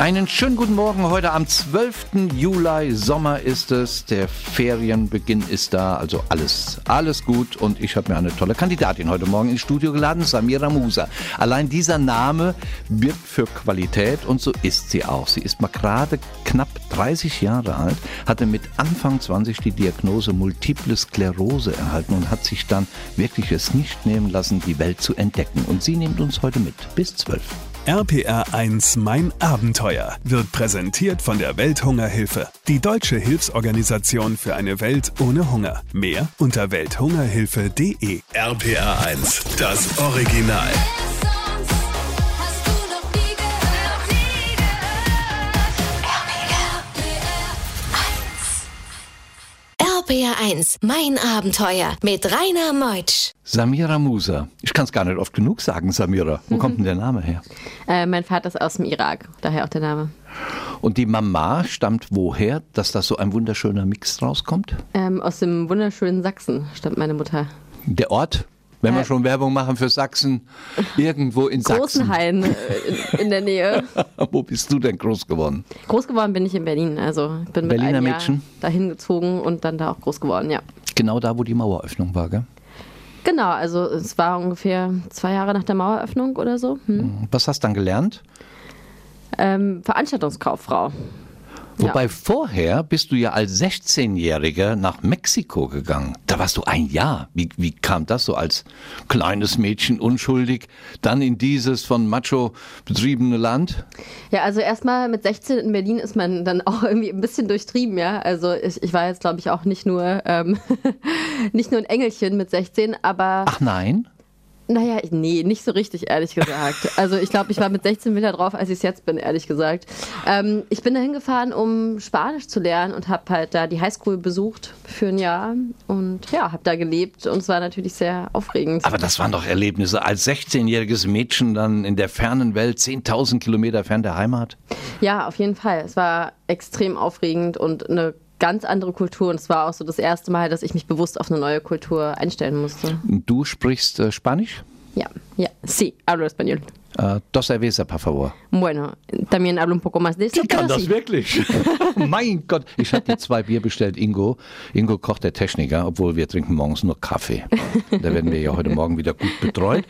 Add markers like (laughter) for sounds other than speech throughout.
Einen schönen guten Morgen heute am 12. Juli. Sommer ist es, der Ferienbeginn ist da, also alles, alles gut. Und ich habe mir eine tolle Kandidatin heute Morgen ins Studio geladen, Samira Musa. Allein dieser Name birgt für Qualität und so ist sie auch. Sie ist mal gerade knapp 30 Jahre alt, hatte mit Anfang 20 die Diagnose Multiple Sklerose erhalten und hat sich dann wirklich es nicht nehmen lassen, die Welt zu entdecken. Und sie nimmt uns heute mit bis 12. RPR 1 Mein Abenteuer wird präsentiert von der Welthungerhilfe, die deutsche Hilfsorganisation für eine Welt ohne Hunger. Mehr unter welthungerhilfe.de. RPR 1, das Original. RPR1, mein Abenteuer mit Rainer Meutsch. Samira Musa. Ich kann es gar nicht oft genug sagen, Samira. Wo mhm. kommt denn der Name her? Äh, mein Vater ist aus dem Irak, daher auch der Name. Und die Mama stammt woher, dass da so ein wunderschöner Mix rauskommt? Ähm, aus dem wunderschönen Sachsen stammt meine Mutter. Der Ort? Wenn wir Äh. schon Werbung machen für Sachsen, irgendwo in Sachsen. Großenhain äh, in, in der Nähe. (laughs) Wo bist du denn groß geworden? Groß geworden bin ich in Berlin. Also ich bin Berliner mit einem Mädchen? Jahr dahin gezogen und dann da auch groß geworden, ja. Genau da, wo die Maueröffnung war, gell? Genau, also es war ungefähr zwei Jahre nach der Maueröffnung oder so. Hm. Was hast du dann gelernt? Ähm, Veranstaltungskauffrau. Wobei vorher bist du ja als 16-Jähriger nach Mexiko gegangen. Da warst du ein Jahr. Wie, wie kam das so als kleines Mädchen unschuldig dann in dieses von Macho betriebene Land? Ja, also erstmal mit 16 in Berlin ist man dann (laughs) auch irgendwie ein bisschen durchtrieben, ja. Also ich, ich war jetzt, glaube ich, auch nicht nur, ähm, (laughs) nicht nur ein Engelchen mit 16, aber Ach nein? Naja, nee, nicht so richtig, ehrlich gesagt. Also ich glaube, ich war mit 16 wieder drauf, als ich es jetzt bin, ehrlich gesagt. Ähm, ich bin da hingefahren, um Spanisch zu lernen und habe halt da die Highschool besucht für ein Jahr und ja, habe da gelebt und es war natürlich sehr aufregend. Aber das waren doch Erlebnisse als 16-jähriges Mädchen dann in der fernen Welt, 10.000 Kilometer fern der Heimat. Ja, auf jeden Fall. Es war extrem aufregend und eine ganz andere Kultur. Und es war auch so das erste Mal, dass ich mich bewusst auf eine neue Kultur einstellen musste. Du sprichst äh, Spanisch? Ja, ja. Sí, hablo español. Äh, dos cerveza, por favor. Bueno, también hablo un poco más de eso. pero sí. wirklich? (laughs) mein Gott. Ich habe die zwei Bier bestellt, Ingo. Ingo kocht der Techniker, obwohl wir trinken morgens nur Kaffee. Da werden wir ja heute Morgen wieder gut betreut.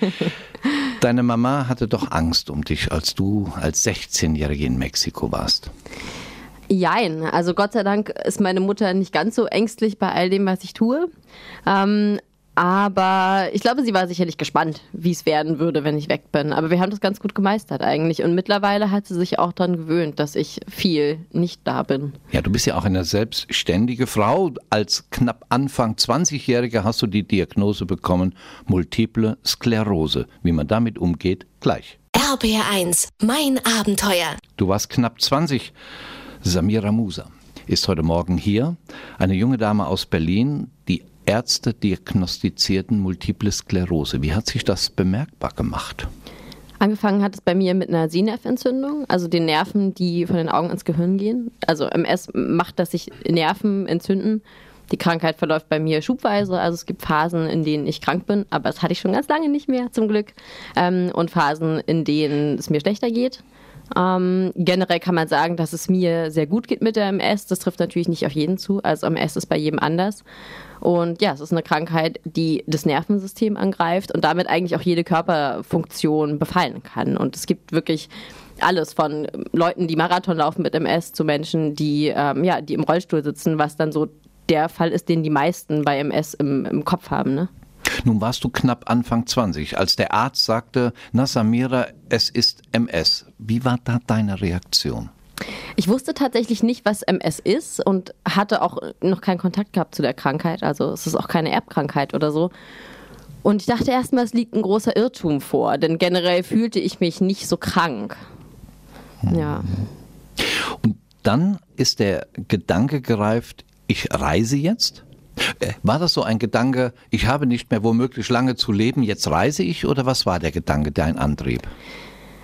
Deine Mama hatte doch Angst um dich, als du als 16-Jährige in Mexiko warst. Jein. Also Gott sei Dank ist meine Mutter nicht ganz so ängstlich bei all dem, was ich tue. Ähm, aber ich glaube, sie war sicherlich gespannt, wie es werden würde, wenn ich weg bin. Aber wir haben das ganz gut gemeistert eigentlich. Und mittlerweile hat sie sich auch daran gewöhnt, dass ich viel nicht da bin. Ja, du bist ja auch eine selbstständige Frau. Als knapp Anfang 20-Jährige hast du die Diagnose bekommen, multiple Sklerose. Wie man damit umgeht, gleich. RPR 1, mein Abenteuer. Du warst knapp 20. Samira Musa ist heute Morgen hier. Eine junge Dame aus Berlin. Die Ärzte diagnostizierten multiple Sklerose. Wie hat sich das bemerkbar gemacht? Angefangen hat es bei mir mit einer Sehnerventzündung, also den Nerven, die von den Augen ins Gehirn gehen. Also MS macht, dass sich Nerven entzünden. Die Krankheit verläuft bei mir schubweise, also es gibt Phasen, in denen ich krank bin, aber das hatte ich schon ganz lange nicht mehr, zum Glück. Ähm, und Phasen, in denen es mir schlechter geht. Ähm, generell kann man sagen, dass es mir sehr gut geht mit der MS. Das trifft natürlich nicht auf jeden zu. Also MS ist bei jedem anders. Und ja, es ist eine Krankheit, die das Nervensystem angreift und damit eigentlich auch jede Körperfunktion befallen kann. Und es gibt wirklich alles von Leuten, die Marathon laufen mit MS, zu Menschen, die, ähm, ja, die im Rollstuhl sitzen, was dann so der Fall ist, den die meisten bei MS im, im Kopf haben. Ne? Nun warst du knapp Anfang 20, als der Arzt sagte, na Samira, es ist MS. Wie war da deine Reaktion? Ich wusste tatsächlich nicht, was MS ist und hatte auch noch keinen Kontakt gehabt zu der Krankheit. Also es ist auch keine Erbkrankheit oder so. Und ich dachte erstmal, es liegt ein großer Irrtum vor, denn generell fühlte ich mich nicht so krank. Ja. Und dann ist der Gedanke gereift, ich reise jetzt? Äh, War das so ein Gedanke, ich habe nicht mehr womöglich lange zu leben, jetzt reise ich? Oder was war der Gedanke, dein Antrieb?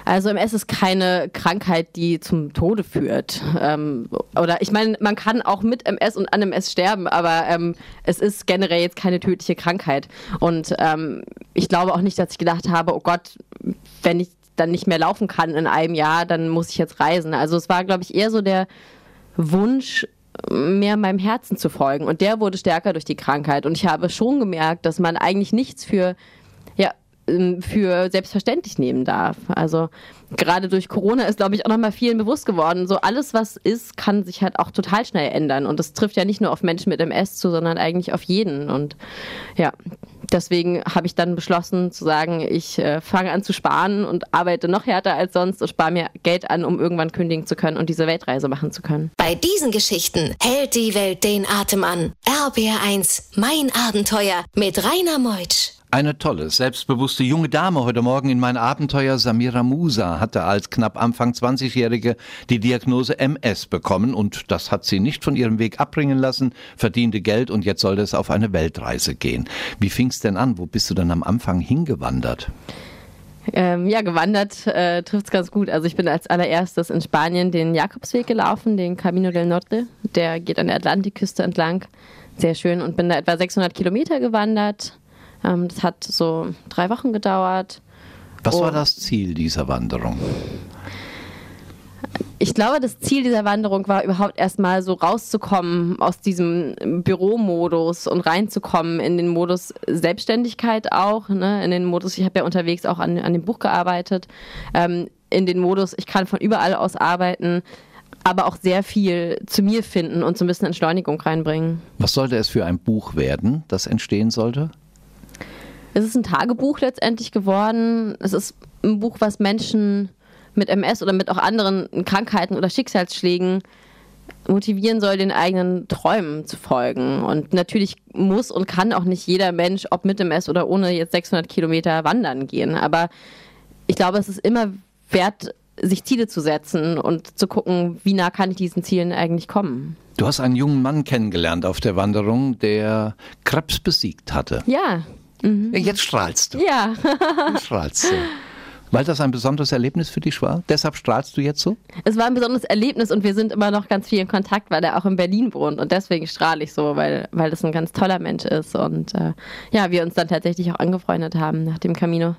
Also MS ist keine Krankheit, die zum Tode führt. Ähm, oder ich meine, man kann auch mit MS und an MS sterben, aber ähm, es ist generell jetzt keine tödliche Krankheit. Und ähm, ich glaube auch nicht, dass ich gedacht habe, oh Gott, wenn ich dann nicht mehr laufen kann in einem Jahr, dann muss ich jetzt reisen. Also es war, glaube ich, eher so der Wunsch, mehr meinem Herzen zu folgen. Und der wurde stärker durch die Krankheit. Und ich habe schon gemerkt, dass man eigentlich nichts für, ja, ähm, für selbstverständlich nehmen darf. Also gerade durch Corona ist, glaube ich, auch nochmal vielen bewusst geworden. So alles, was ist, kann sich halt auch total schnell ändern. Und das trifft ja nicht nur auf Menschen mit MS zu, sondern eigentlich auf jeden. Und ja, deswegen habe ich dann beschlossen zu sagen, ich äh, fange an zu sparen und arbeite noch härter als sonst und spare mir Geld an, um irgendwann kündigen zu können und diese Weltreise machen zu können. Bei diesen Geschichten hält die Welt den Atem an. RBR1, mein Abenteuer mit Rainer Meutsch. Eine tolle, selbstbewusste junge Dame heute Morgen in mein Abenteuer. Samira Musa hatte als knapp Anfang 20-Jährige die Diagnose MS bekommen und das hat sie nicht von ihrem Weg abbringen lassen, verdiente Geld und jetzt sollte es auf eine Weltreise gehen. Wie fing es denn an? Wo bist du denn am Anfang hingewandert? Ähm, ja, gewandert äh, trifft es ganz gut. Also ich bin als allererstes in Spanien den Jakobsweg gelaufen, den Camino del Norte. Der geht an der Atlantikküste entlang. Sehr schön und bin da etwa 600 Kilometer gewandert ähm, das hat so drei Wochen gedauert. Was war das Ziel dieser Wanderung? Ich glaube, das Ziel dieser Wanderung war überhaupt erstmal so rauszukommen aus diesem Büromodus und reinzukommen in den Modus Selbstständigkeit auch, ne? in den Modus, ich habe ja unterwegs auch an, an dem Buch gearbeitet, ähm, in den Modus, ich kann von überall aus arbeiten, aber auch sehr viel zu mir finden und so ein bisschen Entschleunigung reinbringen. Was sollte es für ein Buch werden, das entstehen sollte? Es ist ein Tagebuch letztendlich geworden. Es ist ein Buch, was Menschen mit MS oder mit auch anderen Krankheiten oder Schicksalsschlägen motivieren soll, den eigenen Träumen zu folgen. Und natürlich muss und kann auch nicht jeder Mensch, ob mit MS oder ohne, jetzt 600 Kilometer wandern gehen. Aber ich glaube, es ist immer wert, sich Ziele zu setzen und zu gucken, wie nah kann ich diesen Zielen eigentlich kommen. Du hast einen jungen Mann kennengelernt auf der Wanderung, der Krebs besiegt hatte. Ja, Mhm. Jetzt strahlst du. Ja. Jetzt strahlst du. Weil das ein besonderes Erlebnis für dich war? Deshalb strahlst du jetzt so? Es war ein besonderes Erlebnis und wir sind immer noch ganz viel in Kontakt, weil er auch in Berlin wohnt und deswegen strahle ich so, weil, weil das ein ganz toller Mensch ist und äh, ja, wir uns dann tatsächlich auch angefreundet haben nach dem Camino.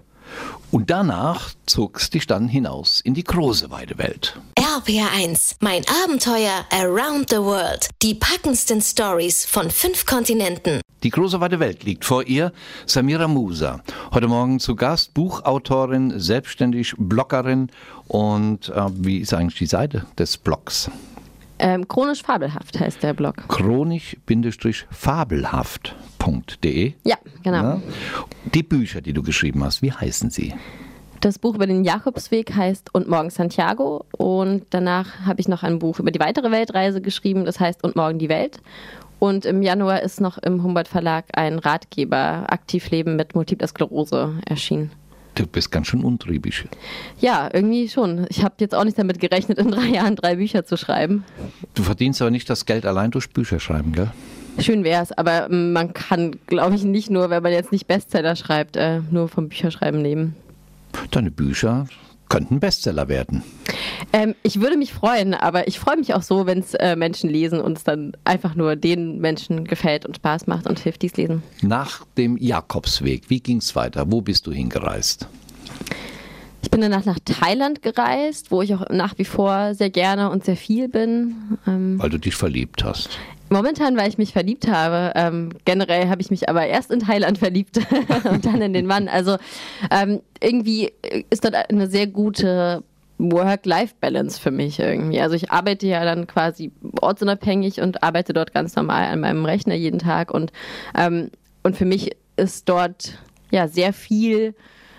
Und danach zog es dich dann hinaus in die große weite Welt. RPR1, mein Abenteuer around the world. Die packendsten Stories von fünf Kontinenten. Die große weite Welt liegt vor ihr. Samira Musa, heute Morgen zu Gast, Buchautorin, selbstständig Bloggerin. Und äh, wie ist eigentlich die Seite des Blogs? Ähm, chronisch fabelhaft heißt der Blog. Chronisch-fabelhaft.de? Ja, genau. Ja. Die Bücher, die du geschrieben hast, wie heißen sie? Das Buch über den Jakobsweg heißt Und morgen Santiago und danach habe ich noch ein Buch über die weitere Weltreise geschrieben, das heißt Und morgen die Welt. Und im Januar ist noch im Humboldt Verlag ein Ratgeber Aktivleben mit Multipler Sklerose erschienen. Du bist ganz schön untriebig. Ja, irgendwie schon. Ich habe jetzt auch nicht damit gerechnet, in drei Jahren drei Bücher zu schreiben. Du verdienst aber nicht das Geld allein durch Bücher schreiben, gell? Schön wäre es, aber man kann, glaube ich, nicht nur, wenn man jetzt nicht Bestseller schreibt, äh, nur vom Bücherschreiben leben. Deine Bücher könnten Bestseller werden. Ähm, ich würde mich freuen, aber ich freue mich auch so, wenn es äh, Menschen lesen und es dann einfach nur den Menschen gefällt und Spaß macht und hilft, dies lesen. Nach dem Jakobsweg, wie ging es weiter? Wo bist du hingereist? Ich bin danach nach Thailand gereist, wo ich auch nach wie vor sehr gerne und sehr viel bin. Ähm, Weil du dich verliebt hast. Momentan, weil ich mich verliebt habe. Ähm, generell habe ich mich aber erst in Thailand verliebt (laughs) und dann in den Mann. Also ähm, irgendwie ist dort eine sehr gute Work-Life-Balance für mich irgendwie. Also ich arbeite ja dann quasi ortsunabhängig und arbeite dort ganz normal an meinem Rechner jeden Tag und, ähm, und für mich ist dort ja sehr viel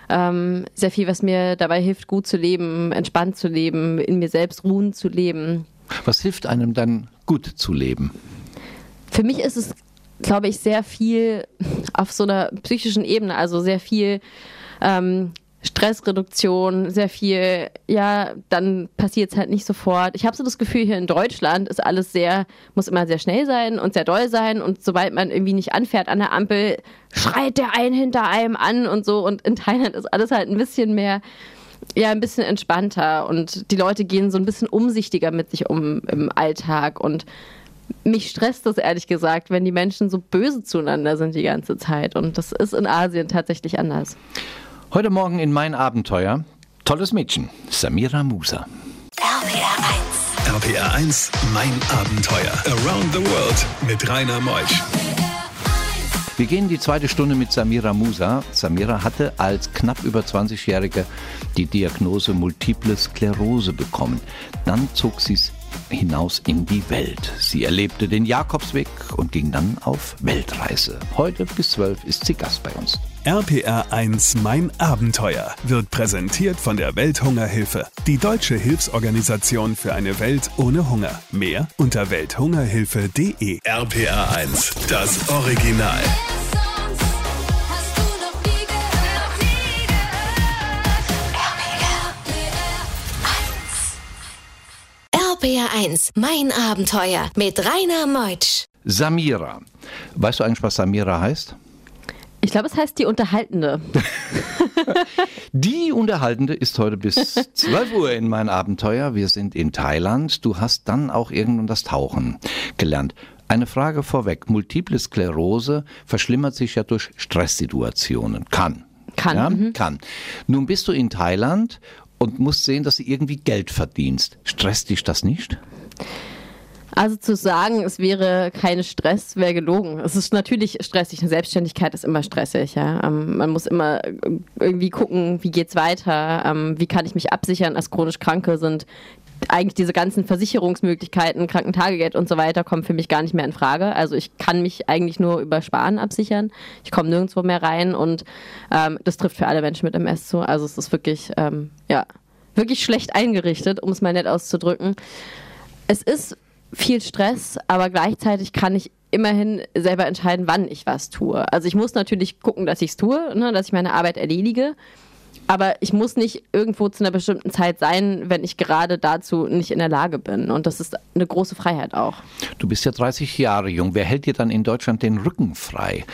ähm, sehr viel, was mir dabei hilft, gut zu leben, entspannt zu leben, in mir selbst ruhen zu leben. Was hilft einem dann gut zu leben? Für mich ist es, glaube ich, sehr viel auf so einer psychischen Ebene, also sehr viel ähm, Stressreduktion, sehr viel, ja, dann passiert es halt nicht sofort. Ich habe so das Gefühl, hier in Deutschland ist alles sehr, muss immer sehr schnell sein und sehr doll sein und sobald man irgendwie nicht anfährt an der Ampel, schreit der einen hinter einem an und so und in Thailand ist alles halt ein bisschen mehr, ja, ein bisschen entspannter und die Leute gehen so ein bisschen umsichtiger mit sich um im Alltag und mich stresst das ehrlich gesagt, wenn die Menschen so böse zueinander sind die ganze Zeit. Und das ist in Asien tatsächlich anders. Heute Morgen in mein Abenteuer. Tolles Mädchen, Samira Musa. RPR 1. RPR 1, mein Abenteuer. Around the World mit Rainer Meusch. Wir gehen die zweite Stunde mit Samira Musa. Samira hatte als knapp über 20-Jährige die Diagnose Multiple Sklerose bekommen. Dann zog sie es hinaus in die Welt. Sie erlebte den Jakobsweg und ging dann auf Weltreise. Heute bis 12 ist sie Gast bei uns. RPR 1 Mein Abenteuer wird präsentiert von der Welthungerhilfe, die deutsche Hilfsorganisation für eine Welt ohne Hunger. Mehr unter welthungerhilfe.de. RPR 1, das Original. 1, mein Abenteuer mit Rainer Meutsch. Samira. Weißt du eigentlich, was Samira heißt? Ich glaube, es heißt die Unterhaltende. (laughs) Die Unterhaltende ist heute bis (laughs) 12 Uhr in mein Abenteuer. Wir sind in Thailand. Du hast dann auch irgendwann das Tauchen gelernt. Eine Frage vorweg. Multiple Sklerose verschlimmert sich ja durch Stresssituationen. Kann. Kann, Ja, mhm. kann. Nun bist du in Thailand und musst sehen, dass du irgendwie Geld verdienst. Stresst dich das nicht? Also zu sagen, es wäre kein Stress, wäre gelogen. Es ist natürlich stressig. Eine Selbstständigkeit ist immer stressig. Ja? Ähm, man muss immer irgendwie gucken, wie geht's weiter, ähm, wie kann ich mich absichern als chronisch Kranke sind eigentlich diese ganzen Versicherungsmöglichkeiten, Krankentagegeld und so weiter kommen für mich gar nicht mehr in Frage. Also ich kann mich eigentlich nur über Sparen absichern. Ich komme nirgendwo mehr rein und ähm, das trifft für alle Menschen mit MS zu. Also es ist wirklich, ähm, ja, wirklich schlecht eingerichtet, um es mal nett auszudrücken. Es ist viel Stress, aber gleichzeitig kann ich immerhin selber entscheiden, wann ich was tue. Also ich muss natürlich gucken, dass ich es tue, ne, dass ich meine Arbeit erledige. Aber ich muss nicht irgendwo zu einer bestimmten Zeit sein, wenn ich gerade dazu nicht in der Lage bin. Und das ist eine große Freiheit auch. Du bist ja 30 Jahre jung. Wer hält dir dann in Deutschland den Rücken frei?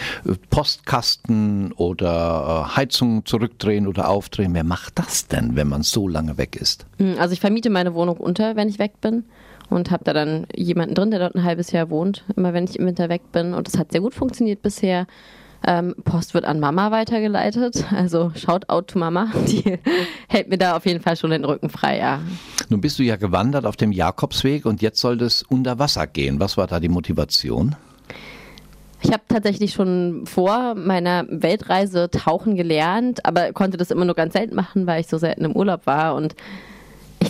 Postkasten oder äh, Heizung zurückdrehen oder aufdrehen? Wer macht das denn, wenn man so lange weg ist? Hm, Also ich vermiete meine Wohnung unter, wenn ich weg bin. Und habe da dann jemanden drin, der dort ein halbes Jahr wohnt, immer wenn ich im Winter weg bin. Und das hat sehr gut funktioniert bisher. Ähm, Post wird an Mama weitergeleitet. Also Shoutout to Mama. (laughs) Die hält mir da auf jeden Fall schon den Rücken frei, ja. Nun bist du ja gewandert auf dem Jakobsweg und jetzt soll es unter Wasser gehen. Was war da die Motivation? Ich habe tatsächlich schon vor meiner Weltreise tauchen gelernt, aber konnte das immer nur ganz selten machen, weil ich so selten im Urlaub war. Und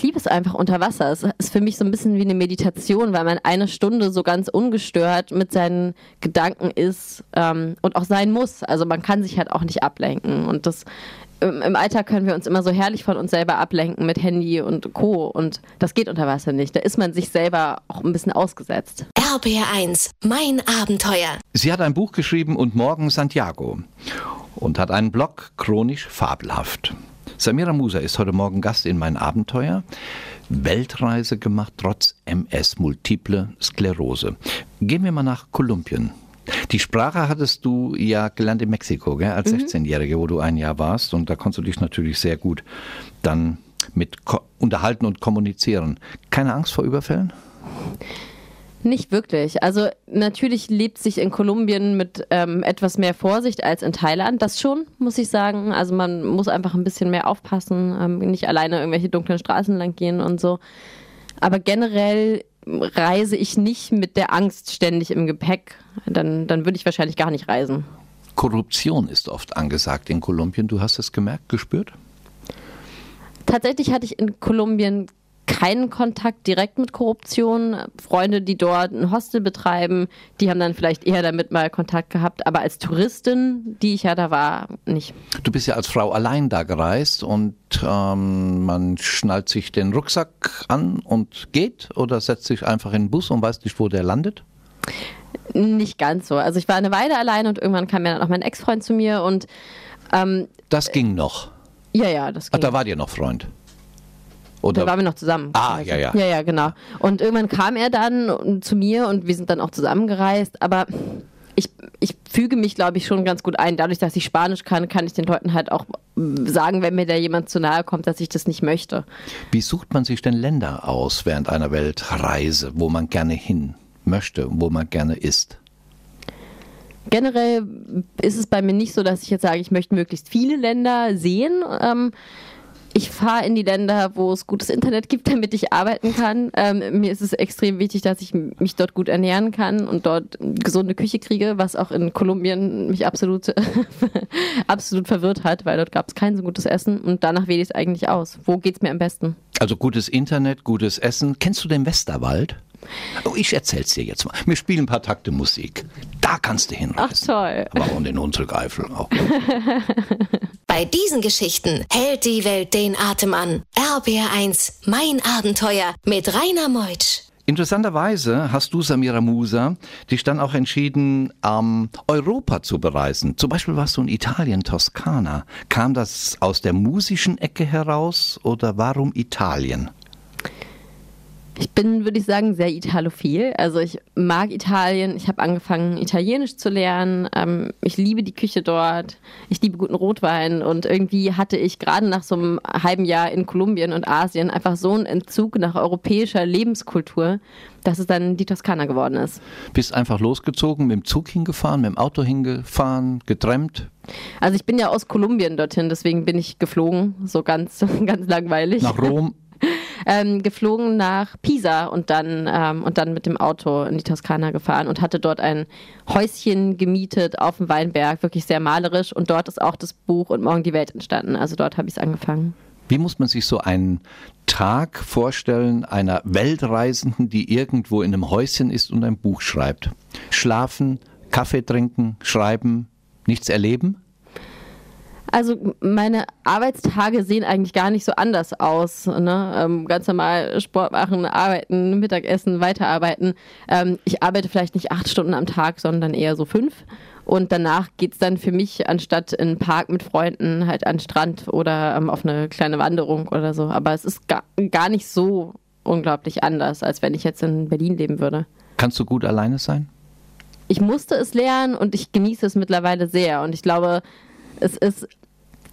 liebe es einfach unter Wasser. Es ist für mich so ein bisschen wie eine Meditation, weil man eine Stunde so ganz ungestört mit seinen Gedanken ist ähm, und auch sein muss. Also man kann sich halt auch nicht ablenken. Und das im im Alltag können wir uns immer so herrlich von uns selber ablenken mit Handy und Co. Und das geht unter Wasser nicht. Da ist man sich selber auch ein bisschen ausgesetzt. RPR 1, mein Abenteuer. Sie hat ein Buch geschrieben und morgen Santiago und hat einen Blog chronisch fabelhaft. Samira Musa ist heute Morgen Gast in mein Abenteuer. Weltreise gemacht trotz MS, multiple Sklerose. Gehen wir mal nach Kolumbien. Die Sprache hattest du ja gelernt in Mexiko, gell, als 16-Jährige, wo du ein Jahr warst. Und da konntest du dich natürlich sehr gut dann mit unterhalten und kommunizieren. Keine Angst vor Überfällen? Nicht wirklich. Also natürlich lebt sich in Kolumbien mit ähm, etwas mehr Vorsicht als in Thailand. Das schon, muss ich sagen. Also man muss einfach ein bisschen mehr aufpassen, ähm, nicht alleine irgendwelche dunklen Straßen lang gehen und so. Aber generell reise ich nicht mit der Angst ständig im Gepäck. Dann, dann würde ich wahrscheinlich gar nicht reisen. Korruption ist oft angesagt in Kolumbien. Du hast es gemerkt, gespürt? Tatsächlich hatte ich in Kolumbien keinen Kontakt direkt mit Korruption. Freunde, die dort ein Hostel betreiben, die haben dann vielleicht eher damit mal Kontakt gehabt. Aber als Touristin, die ich ja da war, nicht. Du bist ja als Frau allein da gereist und ähm, man schnallt sich den Rucksack an und geht oder setzt sich einfach in den Bus und weiß nicht, wo der landet? Nicht ganz so. Also ich war eine Weile allein und irgendwann kam ja dann auch mein Ex-Freund zu mir und ähm, Das ging noch. ja, ja, das Ach, ging. da war dir noch Freund. Da Oder waren wir noch zusammen. Ah, ja, ja. Ja, ja, genau. Und irgendwann kam er dann zu mir und wir sind dann auch zusammengereist. Aber ich, ich füge mich, glaube ich, schon ganz gut ein. Dadurch, dass ich Spanisch kann, kann ich den Leuten halt auch sagen, wenn mir da jemand zu nahe kommt, dass ich das nicht möchte. wie sucht man sich denn Länder aus während einer Weltreise, wo man gerne hin möchte, wo man gerne isst? Generell ist es bei mir nicht so, dass ich jetzt sage, ich möchte möglichst viele Länder sehen. Ähm, ich fahre in die Länder, wo es gutes Internet gibt, damit ich arbeiten kann. Ähm, mir ist es extrem wichtig, dass ich mich dort gut ernähren kann und dort gesunde Küche kriege, was auch in Kolumbien mich absolut, (laughs) absolut verwirrt hat, weil dort gab es kein so gutes Essen und danach wähle ich es eigentlich aus. Wo geht es mir am besten? Also gutes Internet, gutes Essen. Kennst du den Westerwald? Oh, ich erzähl's dir jetzt mal. Wir spielen ein paar Takte Musik. Da kannst du hinreisen. Ach toll. Aber auch in den Hunsrück-Eifel auch. (laughs) Bei diesen Geschichten hält die Welt den Atem an. RBR1, mein Abenteuer mit Rainer Meutsch. Interessanterweise hast du, Samira Musa, dich dann auch entschieden, ähm, Europa zu bereisen. Zum Beispiel warst du in Italien, Toskana. Kam das aus der musischen Ecke heraus oder warum Italien? Ich bin, würde ich sagen, sehr italophil. Also ich mag Italien. Ich habe angefangen, Italienisch zu lernen. Ähm, ich liebe die Küche dort. Ich liebe guten Rotwein. Und irgendwie hatte ich gerade nach so einem halben Jahr in Kolumbien und Asien einfach so einen Entzug nach europäischer Lebenskultur, dass es dann die Toskana geworden ist. Bist einfach losgezogen, mit dem Zug hingefahren, mit dem Auto hingefahren, getrennt? Also ich bin ja aus Kolumbien dorthin, deswegen bin ich geflogen, so ganz, (laughs) ganz langweilig. Nach Rom? Ähm, geflogen nach Pisa und dann, ähm, und dann mit dem Auto in die Toskana gefahren und hatte dort ein Häuschen gemietet auf dem Weinberg, wirklich sehr malerisch. Und dort ist auch das Buch Und Morgen die Welt entstanden. Also dort habe ich es angefangen. Wie muss man sich so einen Tag vorstellen einer Weltreisenden, die irgendwo in einem Häuschen ist und ein Buch schreibt? Schlafen, Kaffee trinken, schreiben, nichts erleben? Also meine Arbeitstage sehen eigentlich gar nicht so anders aus. Ne? Ähm, ganz normal Sport machen, arbeiten, Mittagessen, weiterarbeiten. Ähm, ich arbeite vielleicht nicht acht Stunden am Tag, sondern eher so fünf. Und danach geht es dann für mich, anstatt in einen Park mit Freunden, halt an den Strand oder ähm, auf eine kleine Wanderung oder so. Aber es ist gar, gar nicht so unglaublich anders, als wenn ich jetzt in Berlin leben würde. Kannst du gut alleine sein? Ich musste es lernen und ich genieße es mittlerweile sehr. Und ich glaube, es ist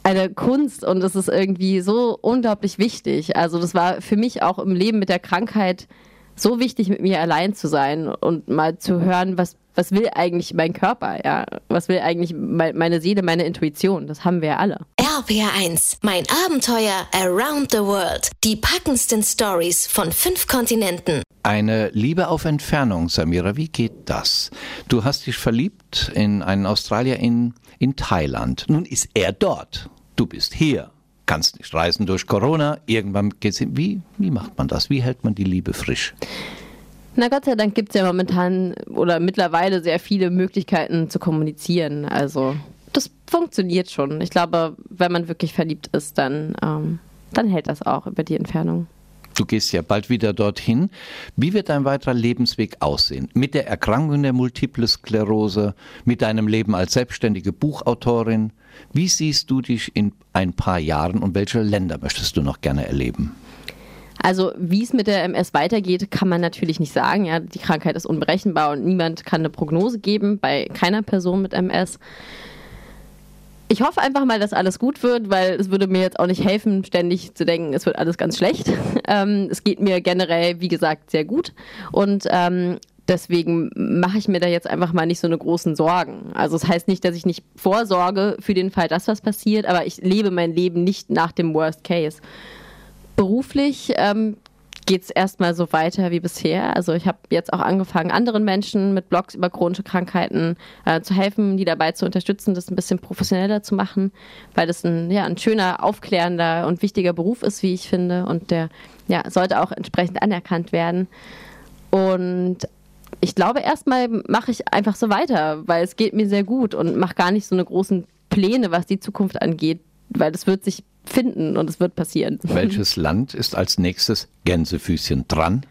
eine Kunst und es ist irgendwie so unglaublich wichtig. Also das war für mich auch im Leben mit der Krankheit so wichtig, mit mir allein zu sein und mal zu hören, was, was will eigentlich mein Körper, ja? Was will eigentlich meine Seele, meine Intuition? Das haben wir ja alle. RPR1, mein Abenteuer around the world. Die packendsten Stories von fünf Kontinenten. Eine Liebe auf Entfernung, Samira, wie geht das? Du hast dich verliebt in einen Australier in in Thailand. Nun ist er dort. Du bist hier. Kannst nicht reisen durch Corona. Irgendwann geht's hin. Wie, wie macht man das? Wie hält man die Liebe frisch? Na Gott sei Dank gibt es ja momentan oder mittlerweile sehr viele Möglichkeiten zu kommunizieren. Also das funktioniert schon. Ich glaube, wenn man wirklich verliebt ist, dann, ähm, dann hält das auch über die Entfernung. Du gehst ja bald wieder dorthin. Wie wird dein weiterer Lebensweg aussehen? Mit der Erkrankung der Multiple Sklerose, mit deinem Leben als selbstständige Buchautorin? Wie siehst du dich in ein paar Jahren und welche Länder möchtest du noch gerne erleben? Also wie es mit der MS weitergeht, kann man natürlich nicht sagen. Ja, die Krankheit ist unberechenbar und niemand kann eine Prognose geben bei keiner Person mit MS ich hoffe einfach mal, dass alles gut wird, weil es würde mir jetzt auch nicht helfen, ständig zu denken, es wird alles ganz schlecht. (laughs) Ähm, es geht mir generell, wie gesagt, sehr gut. Und ähm, deswegen mache ich mir da jetzt einfach mal nicht so eine großen Sorgen. Also es das heißt nicht, dass ich nicht vorsorge für den Fall, dass was passiert, aber ich lebe mein Leben nicht nach dem Worst Case. Beruflich ähm, geht es erstmal so weiter wie bisher. Also ich habe jetzt auch angefangen, anderen Menschen mit Blogs über chronische Krankheiten äh, zu helfen, die dabei zu unterstützen, das ein bisschen professioneller zu machen, weil das ein, ja, ein schöner, aufklärender und wichtiger Beruf ist, wie ich finde. Und der ja, sollte auch entsprechend anerkannt werden. Und ich glaube, erstmal mache ich einfach so weiter, weil es geht mir sehr gut und mache gar nicht so eine großen Pläne, was die Zukunft angeht, weil das wird sich finden und es wird passieren. Welches Land ist als nächstes Gänsefüßchen dran?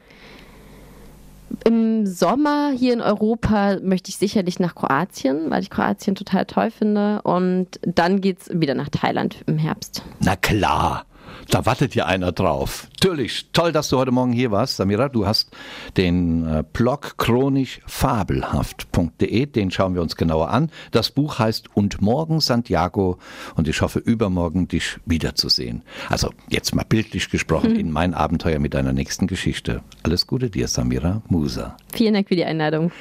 Im Sommer hier in Europa möchte ich sicherlich nach Kroatien, weil ich Kroatien total toll finde. Und dann geht es wieder nach Thailand im Herbst. Na klar. Da wartet ja einer drauf. Natürlich, toll, dass du heute Morgen hier warst, Samira. Du hast den äh, Blog chronischfabelhaft.de, den schauen wir uns genauer an. Das Buch heißt Und morgen Santiago und ich hoffe übermorgen dich wiederzusehen. Also jetzt mal bildlich gesprochen mhm. in mein Abenteuer mit deiner nächsten Geschichte. Alles Gute dir, Samira Musa. Vielen Dank für die Einladung.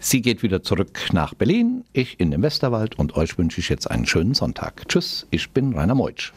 Sie geht wieder zurück nach Berlin, ich in den Westerwald und euch wünsche ich jetzt einen schönen Sonntag. Tschüss, ich bin Rainer Meutsch.